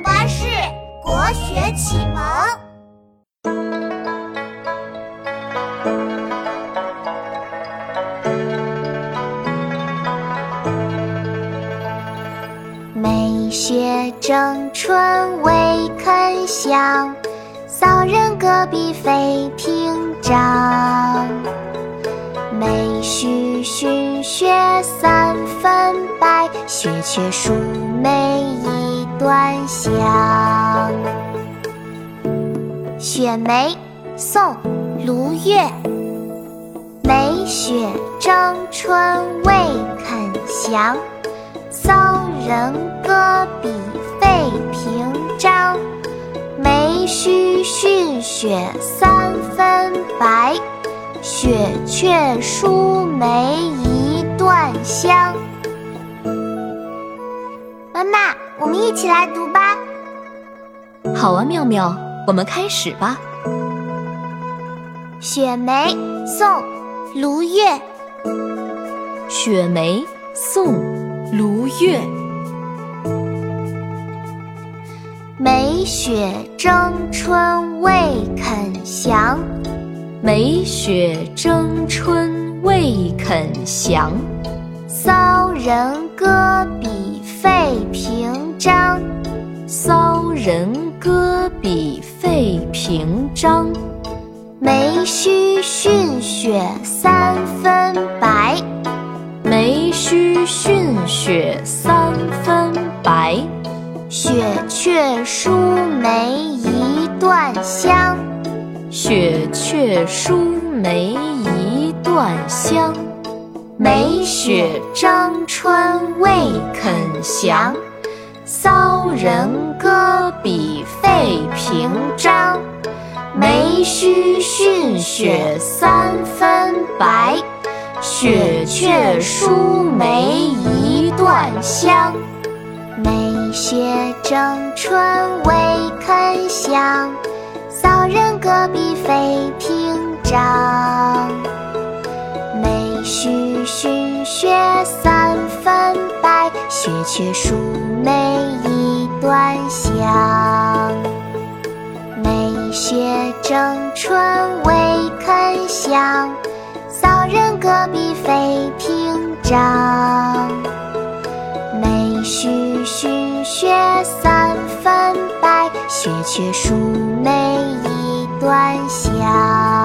巴士国学启蒙。梅雪争春未肯降，骚人阁笔费评章。梅须逊雪三分白，雪却输梅一段香。雪梅，宋·卢钺。梅雪争春未肯降，骚人阁笔费评章。梅须逊雪三分白。雪却输梅一段香。妈妈，我们一起来读吧。好啊，妙妙，我们开始吧。雪梅，宋·卢钺。雪梅，宋·卢钺。梅雪争春未肯降。梅雪争春未肯降，骚人阁笔费评平章。梅须逊雪三分白。梅须逊雪三分白。雪却输梅一段香。雪却输梅一段香，梅雪争春未肯降，骚人阁笔费评章。梅须逊雪三分白，雪却输梅一段香。梅雪争春未肯降。骚人阁笔费评章，梅须逊雪三分白，雪却输梅一段香。争春未肯降，骚人阁笔费评章。梅须逊雪三分白，雪却输梅一段香。